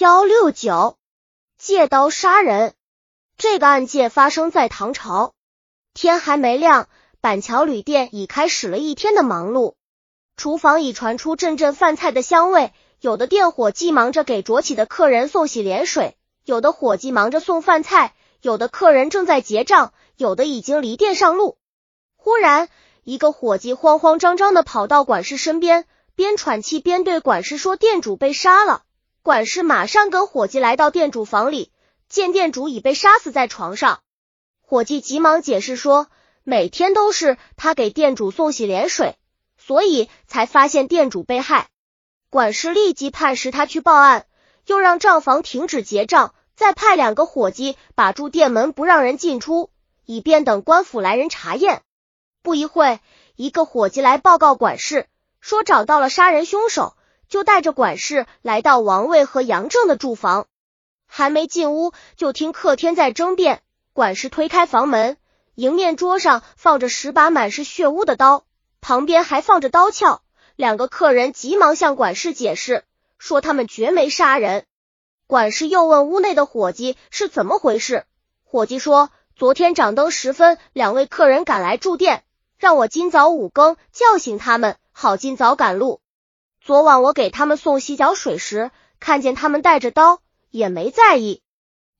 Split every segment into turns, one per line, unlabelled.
幺六九借刀杀人。这个案件发生在唐朝，天还没亮，板桥旅店已开始了一天的忙碌，厨房已传出阵阵饭菜的香味。有的店伙计忙着给浊起的客人送洗脸水，有的伙计忙着送饭菜，有的客人正在结账，有的已经离店上路。忽然，一个伙计慌慌张张的跑到管事身边，边喘气边对管事说：“店主被杀了。”管事马上跟伙计来到店主房里，见店主已被杀死在床上。伙计急忙解释说，每天都是他给店主送洗脸水，所以才发现店主被害。管事立即判使他去报案，又让账房停止结账，再派两个伙计把住店门，不让人进出，以便等官府来人查验。不一会，一个伙计来报告管事，说找到了杀人凶手。就带着管事来到王位和杨正的住房，还没进屋，就听客厅在争辩。管事推开房门，迎面桌上放着十把满是血污的刀，旁边还放着刀鞘。两个客人急忙向管事解释，说他们绝没杀人。管事又问屋内的伙计是怎么回事，伙计说，昨天掌灯时分，两位客人赶来住店，让我今早五更叫醒他们，好尽早赶路。昨晚我给他们送洗脚水时，看见他们带着刀，也没在意。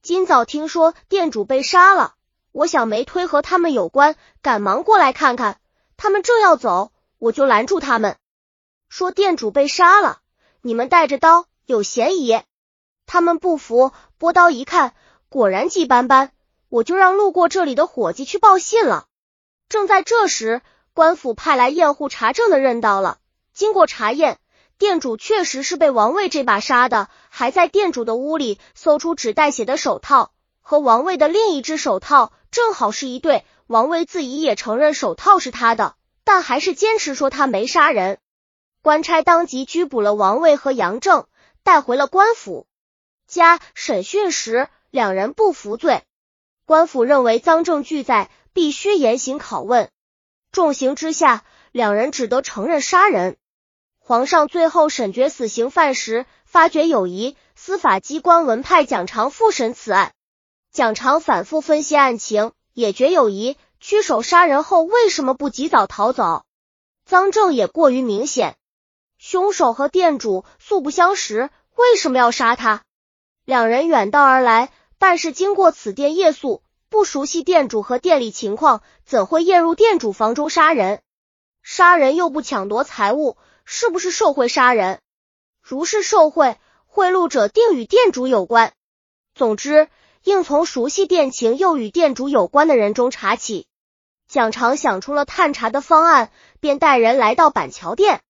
今早听说店主被杀了，我想没推和他们有关，赶忙过来看看。他们正要走，我就拦住他们，说店主被杀了，你们带着刀有嫌疑。他们不服，拨刀一看，果然迹斑斑，我就让路过这里的伙计去报信了。正在这时，官府派来验户查证的人到了，经过查验。店主确实是被王卫这把杀的，还在店主的屋里搜出纸带血的手套，和王卫的另一只手套正好是一对。王卫自己也承认手套是他的，但还是坚持说他没杀人。官差当即拘捕了王卫和杨正，带回了官府。加审讯时，两人不服罪。官府认为赃证俱在，必须严刑拷问。重刑之下，两人只得承认杀人。皇上最后审决死刑犯时，发觉有疑，司法机关文派蒋常复审此案。蒋常反复分析案情，也觉有疑。屈手杀人后，为什么不及早逃走？赃证也过于明显。凶手和店主素不相识，为什么要杀他？两人远道而来，但是经过此店夜宿，不熟悉店主和店里情况，怎会夜入店主房中杀人？杀人又不抢夺财物。是不是受贿杀人？如是受贿，贿赂者定与店主有关。总之，应从熟悉店情又与店主有关的人中查起。蒋常想出了探查的方案，便带人来到板桥店，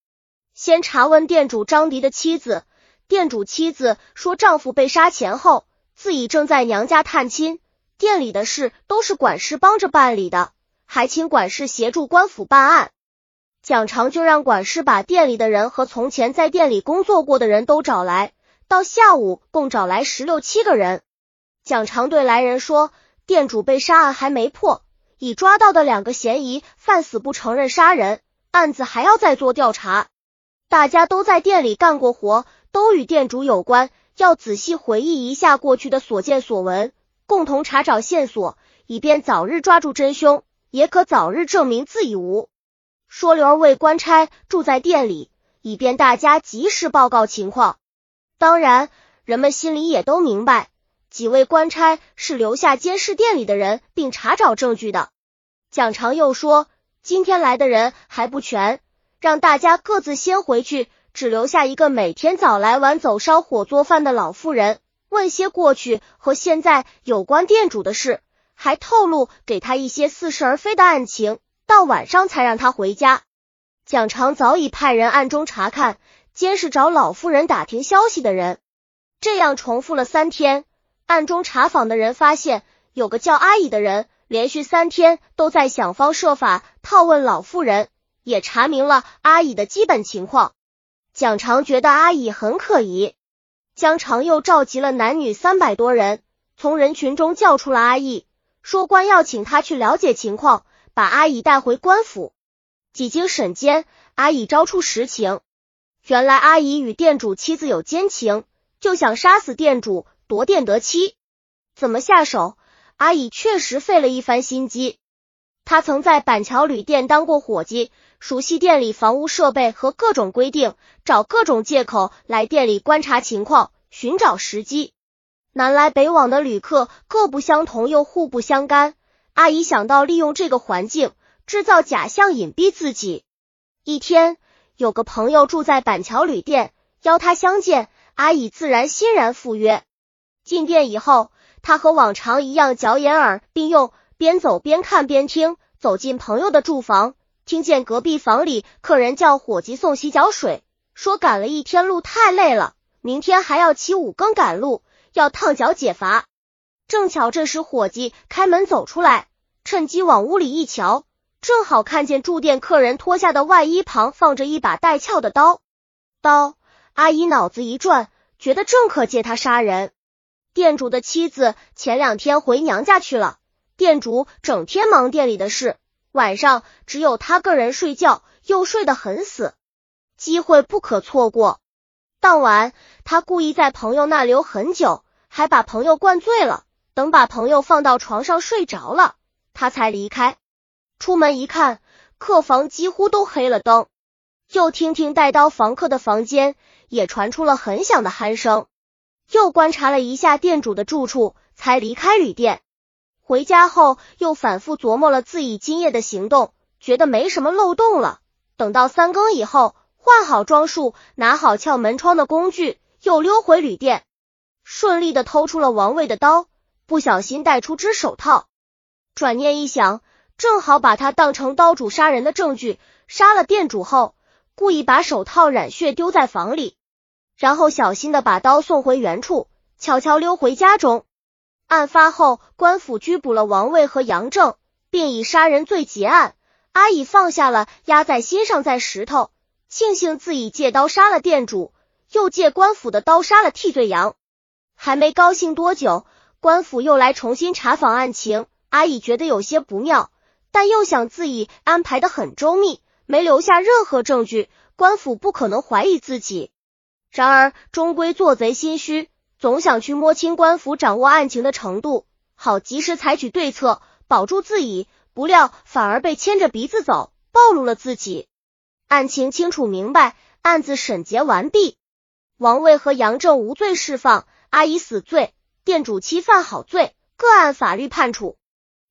先查问店主张迪的妻子。店主妻子说，丈夫被杀前后，自己正在娘家探亲，店里的事都是管事帮着办理的，还请管事协助官府办案。蒋常就让管事把店里的人和从前在店里工作过的人都找来，到下午共找来十六七个人。蒋常对来人说：“店主被杀案还没破，已抓到的两个嫌疑犯死不承认杀人，案子还要再做调查。大家都在店里干过活，都与店主有关，要仔细回忆一下过去的所见所闻，共同查找线索，以便早日抓住真凶，也可早日证明自己无。”说刘二位官差住在店里，以便大家及时报告情况。当然，人们心里也都明白，几位官差是留下监视店里的人，并查找证据的。蒋常又说，今天来的人还不全，让大家各自先回去，只留下一个每天早来晚走烧火做饭的老妇人，问些过去和现在有关店主的事，还透露给他一些似是而非的案情。到晚上才让他回家。蒋常早已派人暗中查看，监视找老妇人打听消息的人。这样重复了三天，暗中查访的人发现，有个叫阿乙的人，连续三天都在想方设法套问老妇人，也查明了阿乙的基本情况。蒋常觉得阿乙很可疑，江常又召集了男女三百多人，从人群中叫出了阿乙，说官要请他去了解情况。把阿姨带回官府，几经审监，阿姨招出实情。原来阿姨与店主妻子有奸情，就想杀死店主，夺店得妻。怎么下手？阿姨确实费了一番心机。她曾在板桥旅店当过伙计，熟悉店里房屋设备和各种规定，找各种借口来店里观察情况，寻找时机。南来北往的旅客各不相同，又互不相干。阿姨想到利用这个环境制造假象，隐蔽自己。一天，有个朋友住在板桥旅店，邀他相见，阿姨自然欣然赴约。进店以后。他和往常一样嚼眼耳并用，边走边看边听。走进朋友的住房，听见隔壁房里客人叫伙计送洗脚水，说赶了一天路太累了，明天还要起五更赶路，要烫脚解乏。正巧这时伙计开门走出来，趁机往屋里一瞧，正好看见住店客人脱下的外衣旁放着一把带鞘的刀。刀，阿姨脑子一转，觉得正可借他杀人。店主的妻子前两天回娘家去了，店主整天忙店里的事，晚上只有他个人睡觉，又睡得很死，机会不可错过。当晚他故意在朋友那留很久，还把朋友灌醉了，等把朋友放到床上睡着了，他才离开。出门一看，客房几乎都黑了灯，又听听带刀房客的房间，也传出了很响的鼾声。又观察了一下店主的住处，才离开旅店。回家后又反复琢磨了自己今夜的行动，觉得没什么漏洞了。等到三更以后，换好装束，拿好撬门窗的工具，又溜回旅店，顺利的偷出了王卫的刀，不小心带出只手套。转念一想，正好把他当成刀主杀人的证据。杀了店主后，故意把手套染血丢在房里。然后小心的把刀送回原处，悄悄溜回家中。案发后，官府拘捕了王卫和杨正，并以杀人罪结案。阿乙放下了压在心上在石头，庆幸自己借刀杀了店主，又借官府的刀杀了替罪羊。还没高兴多久，官府又来重新查访案情。阿乙觉得有些不妙，但又想自己安排的很周密，没留下任何证据，官府不可能怀疑自己。然而，终归做贼心虚，总想去摸清官府掌握案情的程度，好及时采取对策，保住自己。不料反而被牵着鼻子走，暴露了自己。案情清楚明白，案子审结完毕，王卫和杨正无罪释放，阿姨死罪，店主妻犯好罪，各按法律判处。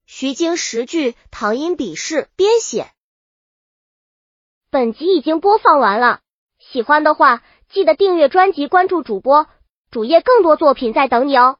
徐经十句唐音笔试编写。本集已经播放完了，喜欢的话。记得订阅专辑，关注主播主页，更多作品在等你哦。